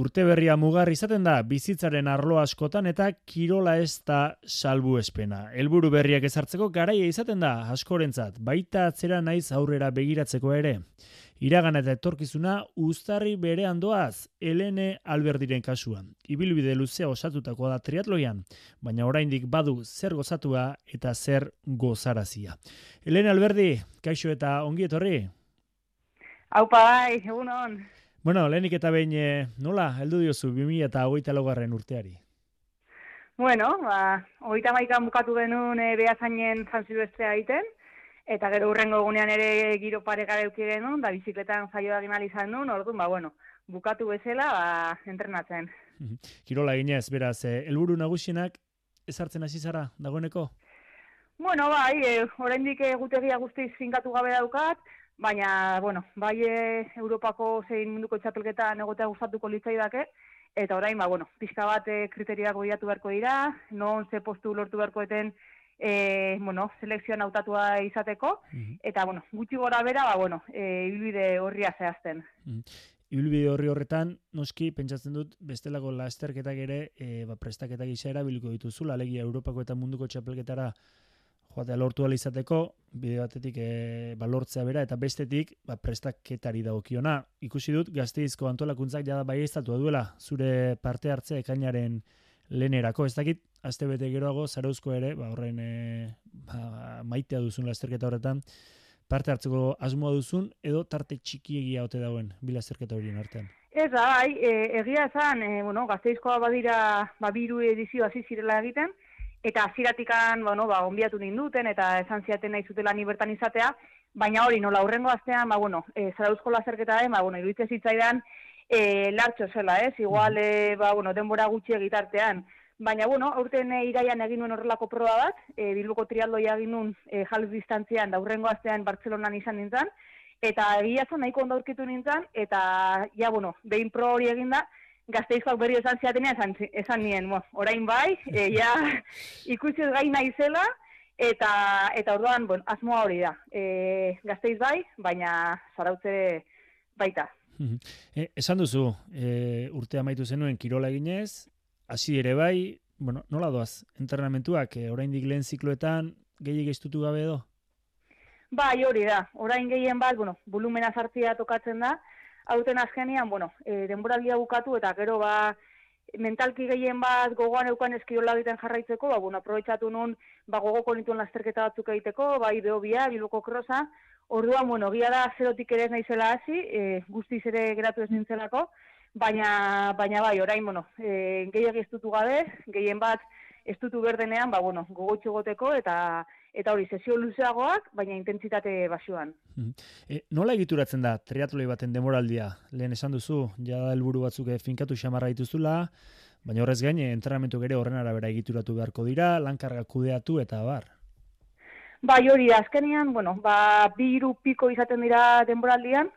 Urte berria mugar izaten da bizitzaren arlo askotan eta kirola ez da salbu espena. Elburu berriak ezartzeko garaia izaten da askorentzat, baita atzera naiz aurrera begiratzeko ere. Iragan eta etorkizuna uztarri bere andoaz, Elene Alberdiren kasuan. Ibilbide luzea osatutakoa da triatloian, baina oraindik badu zer gozatua eta zer gozarazia. Elene Alberdi, kaixo eta ongi etorri? Aupa bai, egun hon. Bueno, lehenik eta behin eh, nola, heldu diozu 2000 eta hogeita laugarren urteari? Bueno, ba, hogeita maikan bukatu genuen e, behazainen zantzilbestea egiten, eta gero urrengo egunean ere giro pare gara euki genuen, da bizikletan zaioa egin izan nuen, orduan, ba, bueno, bukatu bezala, ba, entrenatzen. Kirola ginez, beraz, eh, helburu nagusienak ezartzen hasi zara dagoeneko? Bueno, bai, e, oraindik gutegia guztiz finkatu gabe daukat, baina, bueno, bai e, Europako zein munduko txapelketa negotea gustatuko litzai dake, eta orain, ba, bueno, pixka bat e, kriteriak goiatu beharko dira, non ze postu lortu beharko eten, e, bueno, selekzioan hautatua izateko, mhm. eta, bueno, gutxi gora bera, ba, bueno, e, ibilbide horria zehazten. Mm Ibilbide horri horretan, noski, pentsatzen dut, bestelako lasterketak ere, e, ba, prestaketak isa erabiliko dituzula, alegia Europako eta munduko txapelketara joatea lortu izateko, bide batetik e, ba, lortzea bera, eta bestetik ba, prestaketari dagokiona. Ikusi dut, gazteizko antolakuntzak jada bai duela, zure parte hartzea ekainaren lehenerako. Ez dakit, azte bete geroago, zarauzko ere, ba, horren e, ba, maitea duzun lasterketa horretan, parte hartzeko asmoa duzun, edo tarte txiki egia ote dauen, bila lasterketa horien artean. Ez da, bai, e, egia esan, e, bueno, gazteizkoa badira, ba, biru edizio hasi zirela egiten, eta aziratikan, bueno, ba, onbiatu ninduten, eta esan ziaten nahi zutela ni bertan izatea, baina hori, nola, urrengo astean, ba, bueno, e, zarauzko lazerketa den, ba, bueno, iruditze zitzaidan, e, lartxo zela, ez, igual, e, ba, bueno, denbora gutxi egitartean, baina, bueno, aurten e, iraian egin nuen horrelako proba bat, e, bilboko trialdoia egin nuen e, jaluz distantzian, da, urrengo astean Bartzelonan izan nintzen, eta egia zen nahiko ondo aurkitu nintzen, eta, ja, bueno, behin pro hori egin da, gazteizkoak berri esan ziatenea esan, esan nien, mo, orain bai, e, ja, ikusi gai naizela, eta eta orduan, bon, asmoa hori da. E, gazteiz bai, baina zarautze baita. E, esan duzu, e, urte amaitu zenuen kirola eginez, hasi ere bai, bueno, nola doaz, entrenamentuak, e, oraindik lehen zikloetan, gehi egistutu gabe edo? Bai, hori da. Orain gehien bat, bueno, volumena zartzia tokatzen da, hauten azkenean, bueno, e, denboraldia bukatu eta gero ba mentalki gehien bat gogoan eukan eskirola egiten jarraitzeko, ba, bueno, aprobetsatu nun ba, gogoko nituen lasterketa batzuk egiteko, bai beho bia, biloko krosa, orduan, bueno, gia da zerotik ere ez naizela hasi, e, guztiz ere geratu ez nintzelako, baina, baina bai, orain, bueno, e, gehiagi estutu gabe, gehien bat estutu berdenean, ba, bueno, gogotxo goteko eta eta hori sesio luzeagoak, baina intentsitate basuan. E, nola egituratzen da triatloi baten demoraldia? Lehen esan duzu, ja helburu batzuk finkatu xamarra dituzula, baina horrez gain entrenamentu ere horren arabera egituratu beharko dira, lankarga kudeatu eta bar. Bai hori, azkenean, bueno, ba, bi iru piko izaten dira denboraldian,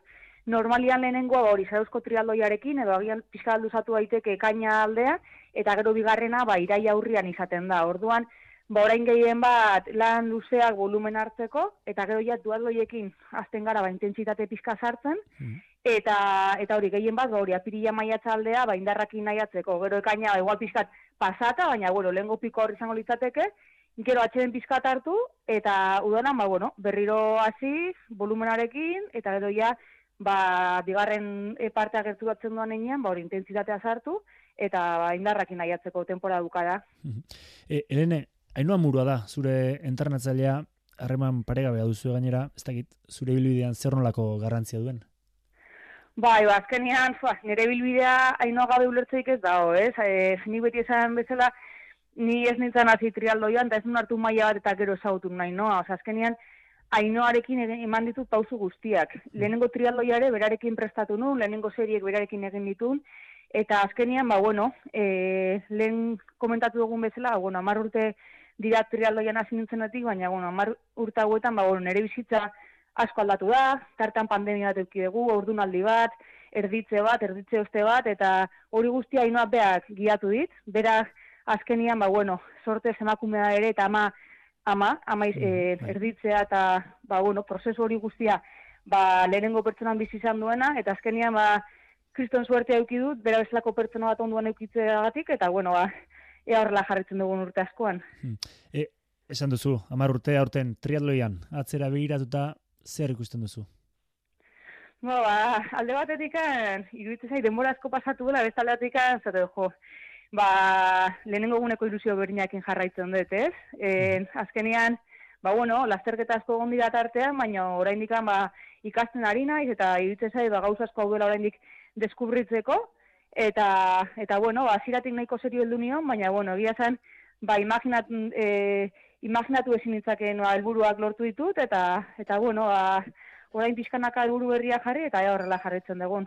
normalian lehenengoa ba, hori zarauzko trialdoiarekin, edo agian pixka alduzatu daiteke kaina aldea, eta gero bigarrena, ba, irai aurrian izaten da. Orduan, ba orain gehien bat lan luzeak volumen hartzeko eta gero ja duatloiekin azten gara ba intentsitate pizka sartzen mm. eta eta hori gehien bat ba hori apirila maiatza aldea ba indarrakin nahiatzeko gero ekaina ba, igual pizkat pasata baina bueno lehengo piko hori izango litzateke gero atxeden pizkat hartu eta udanan ba bueno berriro hasi volumenarekin eta gero ja ba bigarren partea gertu batzen duan heinean ba hori intentsitatea sartu eta ba indarrakin nahiatzeko temporada bukada. Mm e, Elene, Ainoa murua da, zure entrenatzailea harreman paregabea duzu gainera, ez dakit, zure bilbidean zer nolako garrantzia duen? Bai, ba, azkenean, fua, nire bilbidea ainoa gabe ulertzeik ez dago, ez? E, ni beti esan bezala, ni ez nintzen hasi trialdoian, eta ez nun hartu maila bat eta gero zautu nahi, no? Oza, azkenean, ainoarekin eman ditut pauzu guztiak. Mm. Lehenengo trialdoiare berarekin prestatu nun, lehenengo seriek berarekin egin ditun, eta azkenean, ba, bueno, e, lehen komentatu dugun bezala, bueno, amar urte dira trialdoian hasi nintzenetik, baina, bueno, amar urta hauetan, ba, bueno, nere bizitza asko aldatu da, tartan pandemia bat euki dugu, ordunaldi bat, erditze bat, erditze oste bat, eta hori guztia inoa beak giatu dit, beraz, azkenian, ba, bueno, sorte emakumea ere, eta ama, ama, ama mm, e, erditzea, eta, ba, bueno, prozesu hori guztia, ba, lehenengo pertsonan bizi izan duena, eta azkenian, ba, kriston suerte auki dut, bera bezalako pertsona bat onduan eukitzeagatik, eta bueno, ba, ea horrela jarritzen dugun urte askoan. Hmm. E, esan duzu, amar urte aurten triatloian, atzera begiratuta zer ikusten duzu? Ba, ba, alde batetik, iruditzen zai, denbora asko pasatu dela, beste alde batetik, jo, ba, lehenengo guneko ilusio berdinakin jarraitzen dut, ez? E, azkenean, ba, bueno, lasterketa asko gondi da tartean, baina oraindik ba, ikasten ari naiz, eta iruditzen zai, ba, gauza asko dela oraindik deskubritzeko, eta, eta bueno, ziratik nahiko serio heldu nion, baina, bueno, egia zen, ba, imaginat, e, imaginatu ezin nitzakeen ba, helburuak lortu ditut, eta, eta bueno, ba, orain pixkanaka helburu berria jarri, eta ja horrela jarritzen dugun.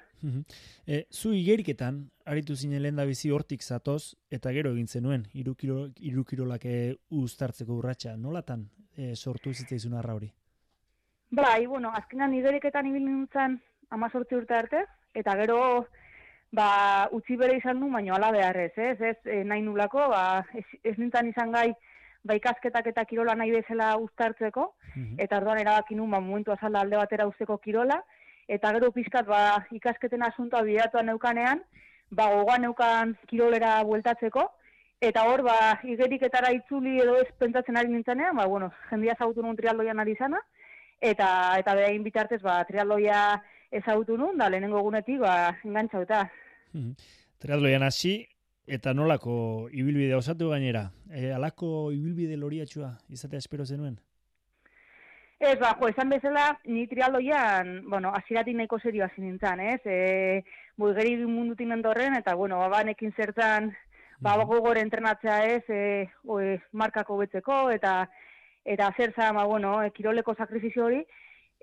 e, zu igeriketan, aritu zinen lehen da bizi hortik zatoz, eta gero egin zenuen, irukirolak uztartzeko urratxa, nolatan e, sortu zitzaizun arra hori? Bai, bueno, azkenan igeriketan ibil nintzen amazortzi urte arte, eta gero ba, utzi bere izan du, baino ala beharrez, ez, ez, e, nahi nulako, ba, ez, ez nintzen izan gai, ba, ikasketak eta kirola nahi bezala uztartzeko, mhm. eta orduan erabaki nun, ba, momentu azalda alde batera usteko kirola, eta gero pizkat, ba, ikasketen asuntoa bidatuan neukanean, ba, gogoan neukan kirolera bueltatzeko, eta hor, ba, igeriketara itzuli edo ez pentsatzen ari nintzenean, ba, bueno, jendia zagutu nun trialdoian ari zana, eta, eta behain bitartez, ba, trialdoia ezagutu nun, da, lehenengo gunetik, ba, engantzauta. Mm Triatloian hasi, eta nolako ibilbide osatu gainera? E, alako ibilbide loriatxua izatea espero zenuen? Ez, ba, jo, esan bezala, ni trialdoian, bueno, aziratik nahiko serio hasi nintzen, ez? E, Bulgari mundutin endorren, eta, bueno, banekin zertan, ba, mm -hmm. entrenatzea ez, e, oe, markako betzeko, eta eta zer zan, ba, bueno, e, kiroleko sakrifizio hori,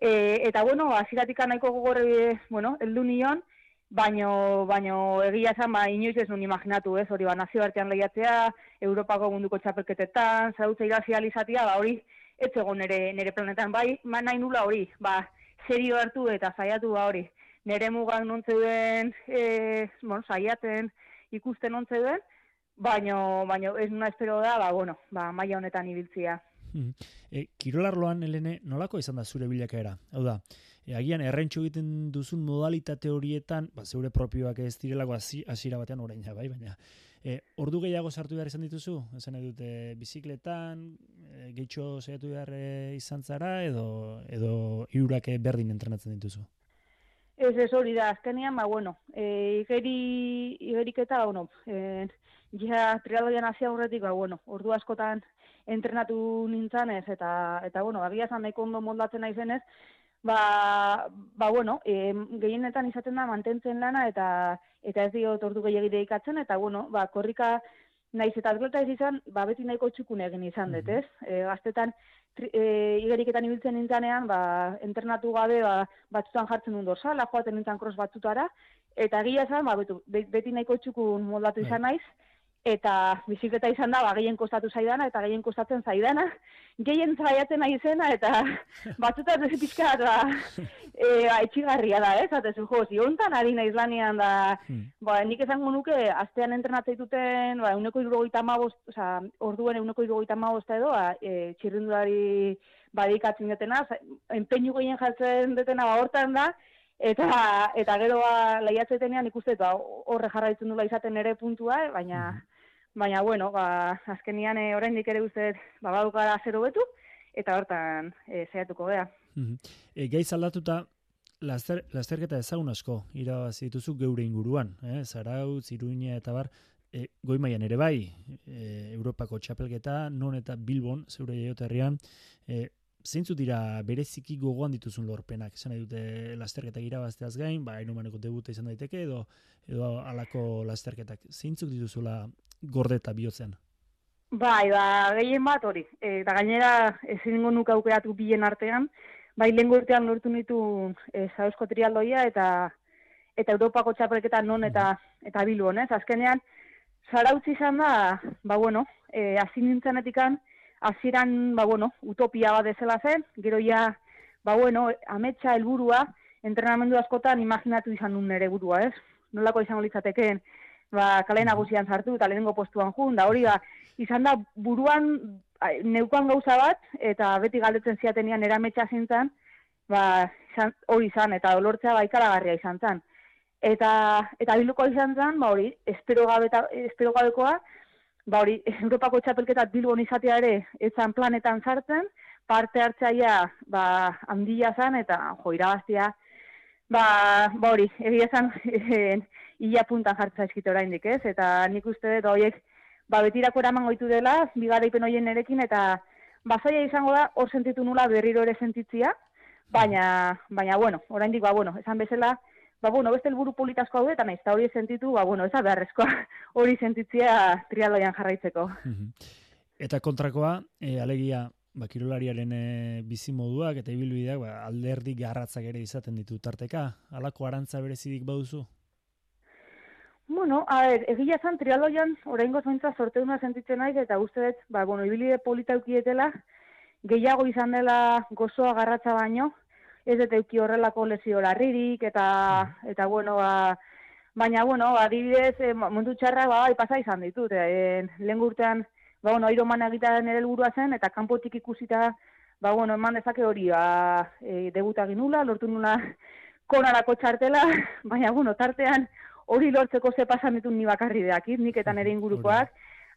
e, eta, bueno, aziratik nahiko gogorre, bueno, eldu nion, baino, baino egia zan, ba, inoiz ez nun imaginatu, ez, hori, ba, nazio artean lehiatzea, Europako munduko txapelketetan, zautza irazi alizatia, ba, hori, ez egon nere, nere planetan, bai, ma nahi nula hori, ba, serio hartu eta saiatu ba hori, nere mugak nontzeuden, e, bon, saiatzen ikusten nontzeuden, baino, baino ez nuna espero da, ba, bueno, ba, maia honetan ibiltzia. Hmm. E, kirolarloan, Helene, nolako izan da zure bilakaera? Hau da, e, agian errentxo egiten duzun modalitate horietan, ba, zeure propioak ez direlako hasiera batean orain bai, baina e, ordu gehiago sartu behar izan dituzu? Esan dute bizikletan, e, gehitxo saiatu behar e, izan zara, edo, edo iurak berdin entrenatzen dituzu? Ez ez hori da, azkenean, ba, bueno, e, igeri, igeriketa, bueno, e, ja trialoian hasi aurretik, ba, bueno, ordu askotan entrenatu nintzen ez, eta, eta bueno, agia zan nahiko ondo moldatzen naizenez, ba, ba bueno, e, gehienetan izaten da mantentzen lana eta eta ez dio tortu gehiagide ikatzen, eta bueno, ba, korrika naiz eta atleta ez izan, ba, beti nahiko txukun egin izan dut, ez? E, gaztetan, e, igeriketan ibiltzen nintzanean, ba, entrenatu gabe, ba, batzutan jartzen duen dorsala, joaten nintzen cross batzutara, eta egia zan, ba, betu, beti nahiko txukun moldatu bai. izan naiz, eta bizikleta izan da, ba, gehien kostatu zaidana, eta gehien kostatzen zaidana, gehien zaiatzen nahi zena, eta batzutan ez pixka ba, e, ba, etxigarria da, ez, eta jo, ziontan ari nahi izlanian, da, hmm. ba, nik ezango nuke, astean entrenatzei duten, ba, uneko irurogeita mabost, oza, orduen uneko irurogeita mabost edo, ba, e, txirrindulari badikatzen detena, enpeinu gehien jartzen detena, ba, hortan da, eta eta gero ba lehiatzetenean ikuste ba horre jarraitzen dula izaten ere puntua baina hmm baina bueno, ba, azkenian e, oraindik ere uste ba badukara zero betu eta hortan e, saiatuko gea. Mhm. E, gaiz aldatuta laster, lasterketa ezagun asko irabazi dituzu geure inguruan, eh? Zarau, Ziruña eta bar, e, goi mailan ere bai, e, Europako txapelketa, non eta Bilbon, zeure jaioterrian, e, zeintzu dira bereziki gogoan dituzun lorpenak, esan nahi dute lasterketak irabazteaz gain, ba, inumaneko debuta izan daiteke, edo, edo alako lasterketak, zeintzuk dituzula gorde eta bihotzean? Bai, ba, gehien bat hori. E, eta gainera, ezin nuka aukeratu bilen artean, bai lehen urtean lortu nitu e, zauzko trialdoia eta eta Europako txapelketa non eta eta bilu honez. Azkenean, zarautzi izan da, ba bueno, e, nintzen aziran, ba bueno, utopia bat ezela zen, gero ja, ba bueno, ametsa helburua entrenamendu askotan imaginatu izan nun nere burua, ez? Nolako izango litzatekeen, ba, kale nagusian sartu eta lehenengo postuan jun, da hori ba, izan da buruan neukan gauza bat, eta beti galdetzen ziatenian erametsa zintzen, ba, izan, hori izan, eta olortzea ba, ikaragarria izan zen. eta eta biluko izan zen, ba hori, espero gabe espero gabekoa, ba hori, Europako txapelketa Bilbon izatea ere etzan planetan sartzen, parte hartzaia ba handia zen eta jo irabaztia ba ba hori, egia zen ia puntan jartza eskite oraindik, ez? Eta nik uste dut horiek ba betirako eraman goitu dela, bigaraipen hoien erekin eta bazaia izango da hor sentitu nula berriro ere sentitzia, baina baina bueno, oraindik ba bueno, esan bezala ba, bueno, beste helburu politasko hau eta eta hori sentitu, ba, bueno, ez da beharrezkoa hori sentitzea trialoian jarraitzeko. Eta kontrakoa, e, alegia, ba, kirolariaren e, bizi moduak eta ibilbideak ba, alderdi garratzak ere izaten ditu tarteka, alako arantza berezidik baduzu? Bueno, a ver, egia zan trialoian, orain gozointza sorte duna sentitzen naiz, eta uste dut, ba, bueno, ibilbide polita ukietela, gehiago izan dela gozoa garratza baino, ez dut euki horrelako lesio larririk, eta, mm. eta bueno, ba, baina, bueno, adibidez, e, mundu txarra, ba, ipasa izan ditut, e, lehen gurtean, ba, bueno, iroman egitean ere helburua zen, eta kanpotik ikusita, ba, bueno, eman dezake hori, ba, e, debuta ginula, lortu nula konarako txartela, baina, bueno, tartean, hori lortzeko ze pasan ditun ni bakarri deakit, nik eta nire ingurukoak,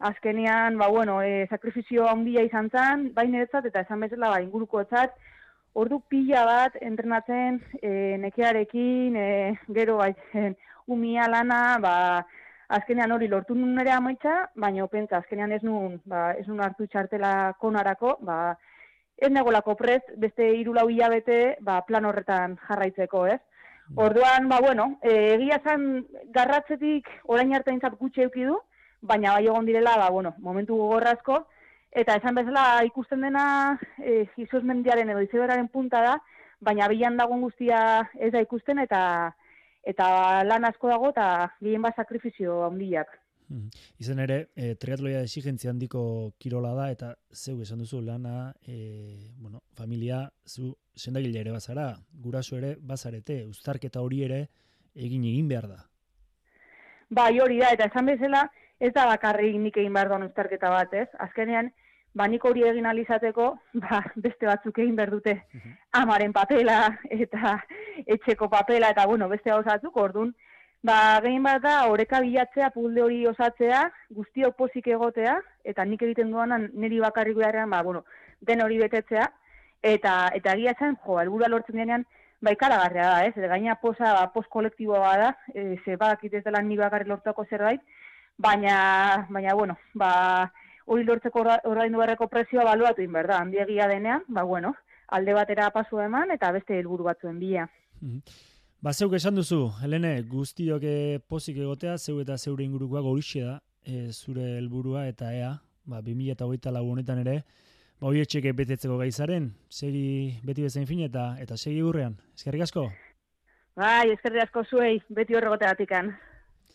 azkenean, ba, bueno, e, sakrifizio handia izan zen, baina eta esan bezala, ba, inguruko etzat, ordu pila bat entrenatzen e, nekearekin, e, gero baitzen umia lana, ba, azkenean hori lortu nun ere amaitza, baina opentza, azkenean ez nun, ba, ez nun hartu txartela konarako, ba, ez negolako prest, beste irulau hilabete, ba, plan horretan jarraitzeko, ez? Mm. Orduan, ba, bueno, e, egia zan garratzetik orain arte gutxe eukidu, baina bai egon direla, ba, bueno, momentu gogorrazko, Eta esan bezala ikusten dena e, Jesus mendiaren edo izeberaren punta da, baina bilan dagoen guztia ez da ikusten eta eta lan asko dago eta gehien bat sakrifizio handiak. Hmm. Izen ere, e, triatloia exigentzia handiko kirola da eta zeu esan duzu lana, e, bueno, familia, zu sendagile ere bazara, guraso ere bazarete, uztarketa hori ere egin egin behar da. Bai, hori da, eta esan bezala, ez da bakarrik nik egin behar duan uztarketa bat, ez? Azkenean, ba, nik hori egin alizateko, ba, beste batzuk egin behar dute mhm. amaren papela eta etxeko papela eta, bueno, beste gauzatzuk, orduan, ba, gehien bat da, oreka bilatzea, pulde hori osatzea, guztiok pozik egotea, eta nik egiten duanan niri bakarrik beharrean, ba, bueno, den hori betetzea, eta eta egia zen, jo, helburua lortzen denean, ba, ikaragarria da, ez? gaina posa, ba, post kolektiboa da, e, ze badakit ez dela ni bakarrik lortuako zerbait, baina, baina, bueno, ba, hori lortzeko ordaindu beharreko prezioa baluatu in berda, handiegia denean, ba, bueno, alde batera pasu eman eta beste helburu batzuen bila. Mhm. Ba, zeuk esan duzu, Helene, guztiok pozik egotea, zeu eta zeure ingurukoak horixe da, e, zure helburua eta ea, ba, 2000 eta hogeita honetan ere, ba, hori etxeke betetzeko gaizaren, segi beti bezain fin eta eta segi gurrean. Ezkerrik asko? Bai, ezkerrik asko zuei, beti horregote